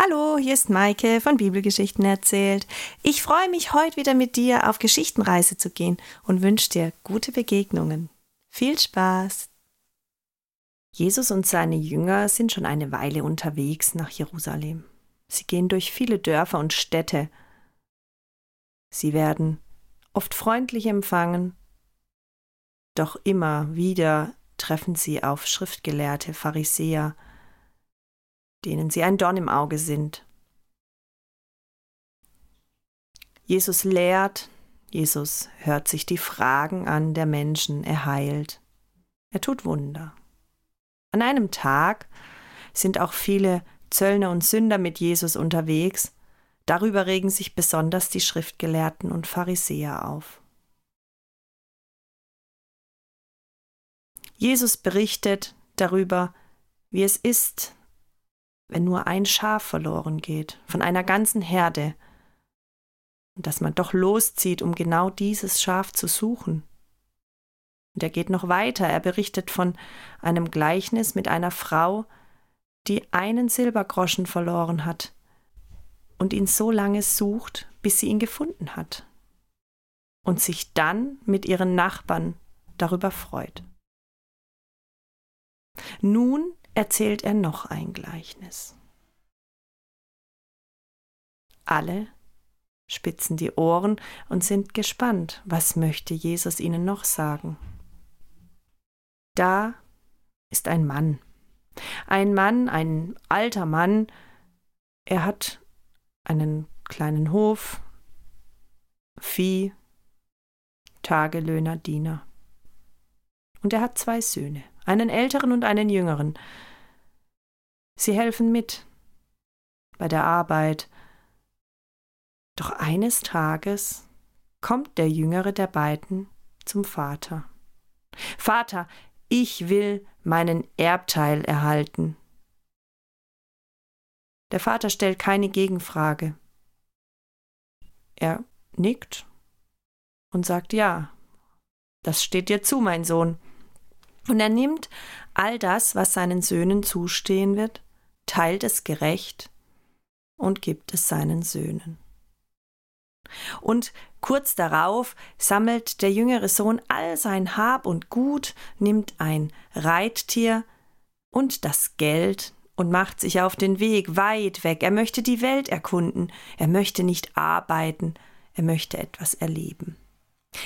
Hallo, hier ist Maike von Bibelgeschichten erzählt. Ich freue mich, heute wieder mit dir auf Geschichtenreise zu gehen und wünsche dir gute Begegnungen. Viel Spaß! Jesus und seine Jünger sind schon eine Weile unterwegs nach Jerusalem. Sie gehen durch viele Dörfer und Städte. Sie werden oft freundlich empfangen, doch immer wieder treffen sie auf Schriftgelehrte, Pharisäer, denen sie ein Dorn im Auge sind. Jesus lehrt, Jesus hört sich die Fragen an der Menschen, er heilt, er tut Wunder. An einem Tag sind auch viele Zöllner und Sünder mit Jesus unterwegs, darüber regen sich besonders die Schriftgelehrten und Pharisäer auf. Jesus berichtet darüber, wie es ist, wenn nur ein Schaf verloren geht von einer ganzen Herde, und dass man doch loszieht, um genau dieses Schaf zu suchen. Und er geht noch weiter, er berichtet von einem Gleichnis mit einer Frau, die einen Silbergroschen verloren hat und ihn so lange sucht, bis sie ihn gefunden hat und sich dann mit ihren Nachbarn darüber freut. Nun erzählt er noch ein Gleichnis. Alle spitzen die Ohren und sind gespannt, was möchte Jesus ihnen noch sagen. Da ist ein Mann. Ein Mann, ein alter Mann. Er hat einen kleinen Hof, Vieh, Tagelöhner, Diener. Und er hat zwei Söhne, einen älteren und einen jüngeren. Sie helfen mit bei der Arbeit. Doch eines Tages kommt der jüngere der beiden zum Vater. Vater, ich will meinen Erbteil erhalten. Der Vater stellt keine Gegenfrage. Er nickt und sagt ja, das steht dir zu, mein Sohn. Und er nimmt all das, was seinen Söhnen zustehen wird, teilt es gerecht und gibt es seinen Söhnen. Und kurz darauf sammelt der jüngere Sohn all sein Hab und Gut, nimmt ein Reittier und das Geld und macht sich auf den Weg weit weg. Er möchte die Welt erkunden, er möchte nicht arbeiten, er möchte etwas erleben.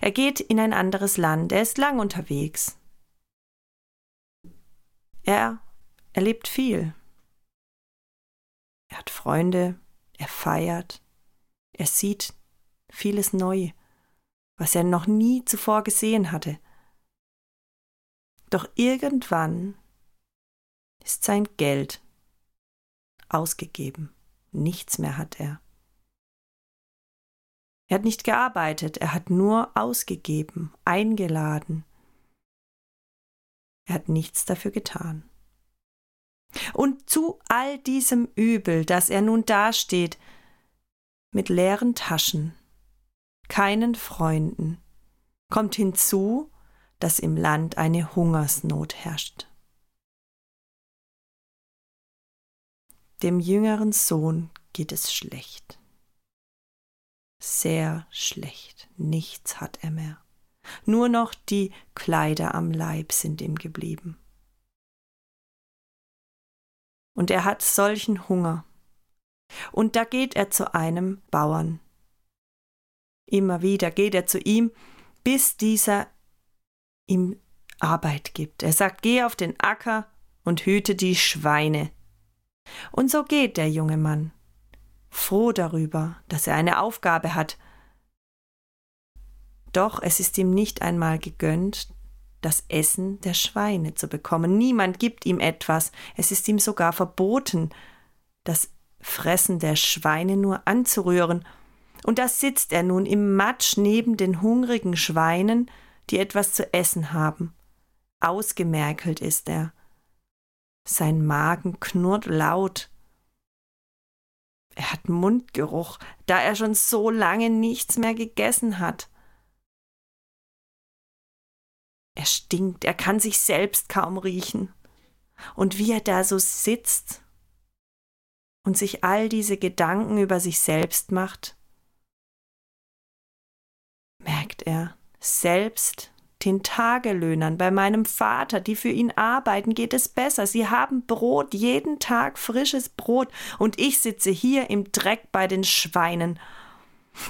Er geht in ein anderes Land, er ist lang unterwegs. Er erlebt viel. Er hat Freunde, er feiert, er sieht vieles neu, was er noch nie zuvor gesehen hatte. Doch irgendwann ist sein Geld ausgegeben, nichts mehr hat er. Er hat nicht gearbeitet, er hat nur ausgegeben, eingeladen. Er hat nichts dafür getan. Zu all diesem Übel, dass er nun dasteht, mit leeren Taschen, keinen Freunden, kommt hinzu, dass im Land eine Hungersnot herrscht. Dem jüngeren Sohn geht es schlecht. Sehr schlecht, nichts hat er mehr. Nur noch die Kleider am Leib sind ihm geblieben und er hat solchen Hunger. Und da geht er zu einem Bauern. Immer wieder geht er zu ihm, bis dieser ihm Arbeit gibt. Er sagt, geh auf den Acker und hüte die Schweine. Und so geht der junge Mann, froh darüber, dass er eine Aufgabe hat. Doch es ist ihm nicht einmal gegönnt, das Essen der Schweine zu bekommen. Niemand gibt ihm etwas, es ist ihm sogar verboten, das Fressen der Schweine nur anzurühren. Und da sitzt er nun im Matsch neben den hungrigen Schweinen, die etwas zu essen haben. Ausgemerkelt ist er. Sein Magen knurrt laut. Er hat Mundgeruch, da er schon so lange nichts mehr gegessen hat. Er stinkt, er kann sich selbst kaum riechen. Und wie er da so sitzt und sich all diese Gedanken über sich selbst macht, merkt er, selbst den Tagelöhnern bei meinem Vater, die für ihn arbeiten, geht es besser. Sie haben Brot, jeden Tag frisches Brot, und ich sitze hier im Dreck bei den Schweinen.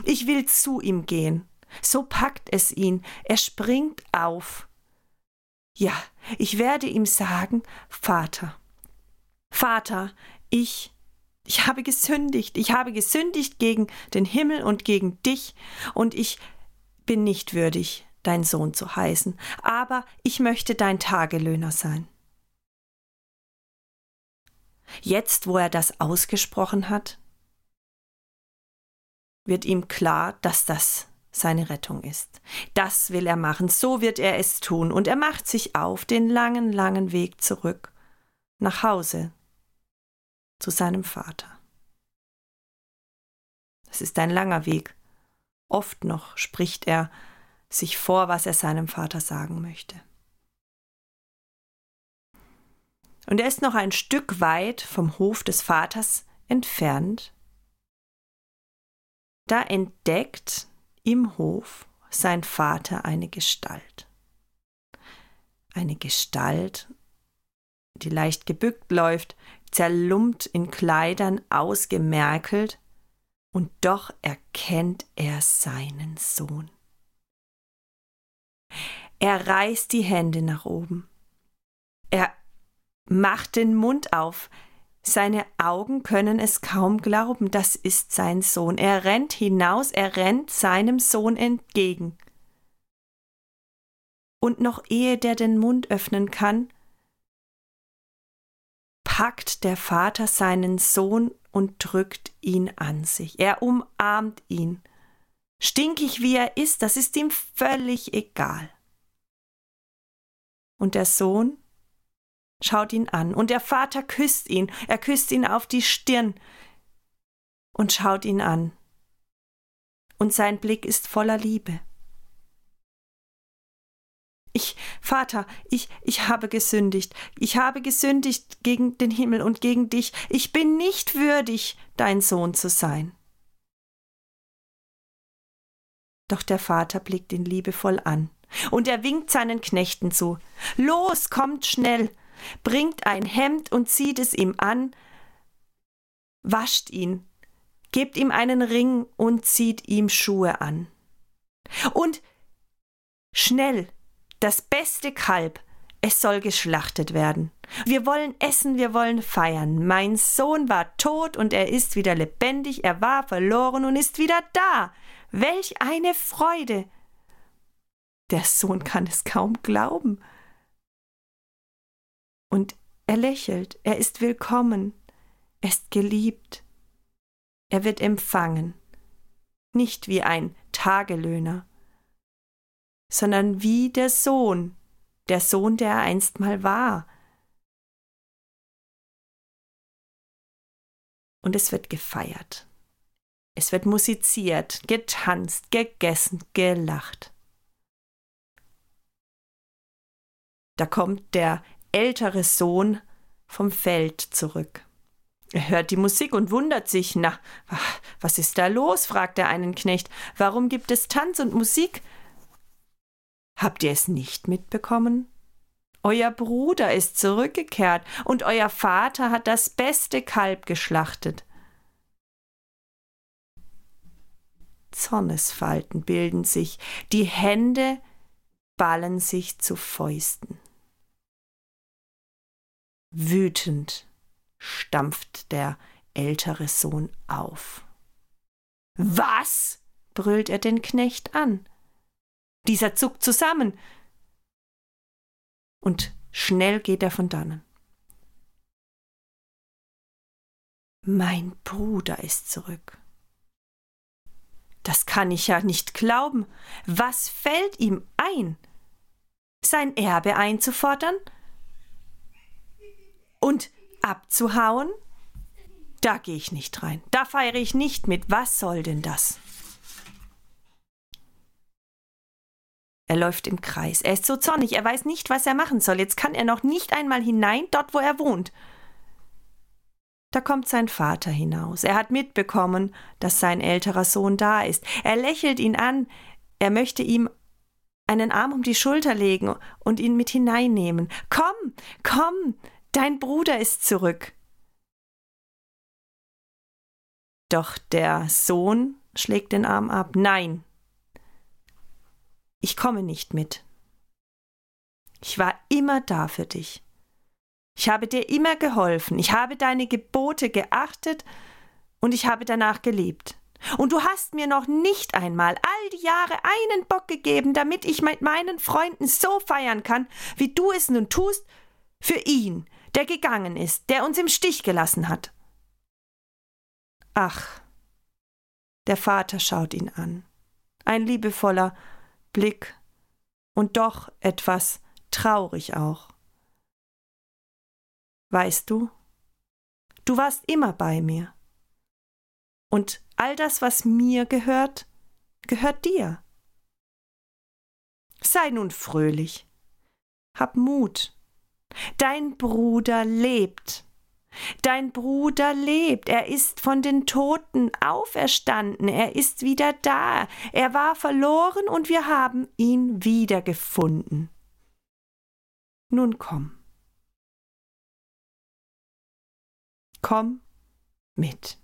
Ich will zu ihm gehen. So packt es ihn. Er springt auf. Ja, ich werde ihm sagen, Vater, Vater, ich, ich habe gesündigt, ich habe gesündigt gegen den Himmel und gegen dich, und ich bin nicht würdig, dein Sohn zu heißen, aber ich möchte dein Tagelöhner sein. Jetzt, wo er das ausgesprochen hat, wird ihm klar, dass das seine Rettung ist. Das will er machen, so wird er es tun, und er macht sich auf den langen, langen Weg zurück nach Hause zu seinem Vater. Es ist ein langer Weg. Oft noch spricht er sich vor, was er seinem Vater sagen möchte. Und er ist noch ein Stück weit vom Hof des Vaters entfernt. Da entdeckt im Hof sein Vater eine Gestalt. Eine Gestalt, die leicht gebückt läuft, zerlumpt in Kleidern, ausgemerkelt, und doch erkennt er seinen Sohn. Er reißt die Hände nach oben. Er macht den Mund auf. Seine Augen können es kaum glauben, das ist sein Sohn. Er rennt hinaus, er rennt seinem Sohn entgegen. Und noch ehe der den Mund öffnen kann, packt der Vater seinen Sohn und drückt ihn an sich. Er umarmt ihn. Stinkig wie er ist, das ist ihm völlig egal. Und der Sohn schaut ihn an und der Vater küsst ihn, er küsst ihn auf die Stirn und schaut ihn an. Und sein Blick ist voller Liebe. Ich, Vater, ich, ich habe gesündigt. Ich habe gesündigt gegen den Himmel und gegen dich. Ich bin nicht würdig, dein Sohn zu sein. Doch der Vater blickt ihn liebevoll an und er winkt seinen Knechten zu. Los, kommt schnell, bringt ein Hemd und zieht es ihm an, wascht ihn, gebt ihm einen Ring und zieht ihm Schuhe an. Und schnell, das beste Kalb, es soll geschlachtet werden. Wir wollen essen, wir wollen feiern. Mein Sohn war tot und er ist wieder lebendig, er war verloren und ist wieder da. Welch eine Freude! Der Sohn kann es kaum glauben. Und er lächelt, er ist willkommen, er ist geliebt, er wird empfangen, nicht wie ein Tagelöhner, sondern wie der Sohn, der Sohn, der er einst mal war. Und es wird gefeiert. Es wird musiziert, getanzt, gegessen, gelacht. Da kommt der ältere Sohn vom Feld zurück. Er hört die Musik und wundert sich. Na, was ist da los? fragt er einen Knecht. Warum gibt es Tanz und Musik? Habt ihr es nicht mitbekommen? Euer Bruder ist zurückgekehrt und euer Vater hat das beste Kalb geschlachtet. Zornesfalten bilden sich, die Hände ballen sich zu Fäusten. Wütend stampft der ältere Sohn auf. Was? brüllt er den Knecht an. Dieser zuckt zusammen. Und schnell geht er von dannen. Mein Bruder ist zurück. Das kann ich ja nicht glauben. Was fällt ihm ein? Sein Erbe einzufordern? Und abzuhauen? Da gehe ich nicht rein. Da feiere ich nicht mit. Was soll denn das? Er läuft im Kreis. Er ist so zornig. Er weiß nicht, was er machen soll. Jetzt kann er noch nicht einmal hinein, dort, wo er wohnt. Da kommt sein Vater hinaus. Er hat mitbekommen, dass sein älterer Sohn da ist. Er lächelt ihn an. Er möchte ihm einen Arm um die Schulter legen und ihn mit hineinnehmen. Komm, komm, dein Bruder ist zurück. Doch der Sohn schlägt den Arm ab. Nein, ich komme nicht mit. Ich war immer da für dich. Ich habe dir immer geholfen, ich habe deine Gebote geachtet und ich habe danach gelebt. Und du hast mir noch nicht einmal all die Jahre einen Bock gegeben, damit ich mit meinen Freunden so feiern kann, wie du es nun tust, für ihn, der gegangen ist, der uns im Stich gelassen hat. Ach, der Vater schaut ihn an, ein liebevoller Blick und doch etwas traurig auch. Weißt du, du warst immer bei mir. Und all das, was mir gehört, gehört dir. Sei nun fröhlich. Hab Mut. Dein Bruder lebt. Dein Bruder lebt, er ist von den Toten auferstanden, er ist wieder da, er war verloren und wir haben ihn wiedergefunden. Nun komm. Komm mit.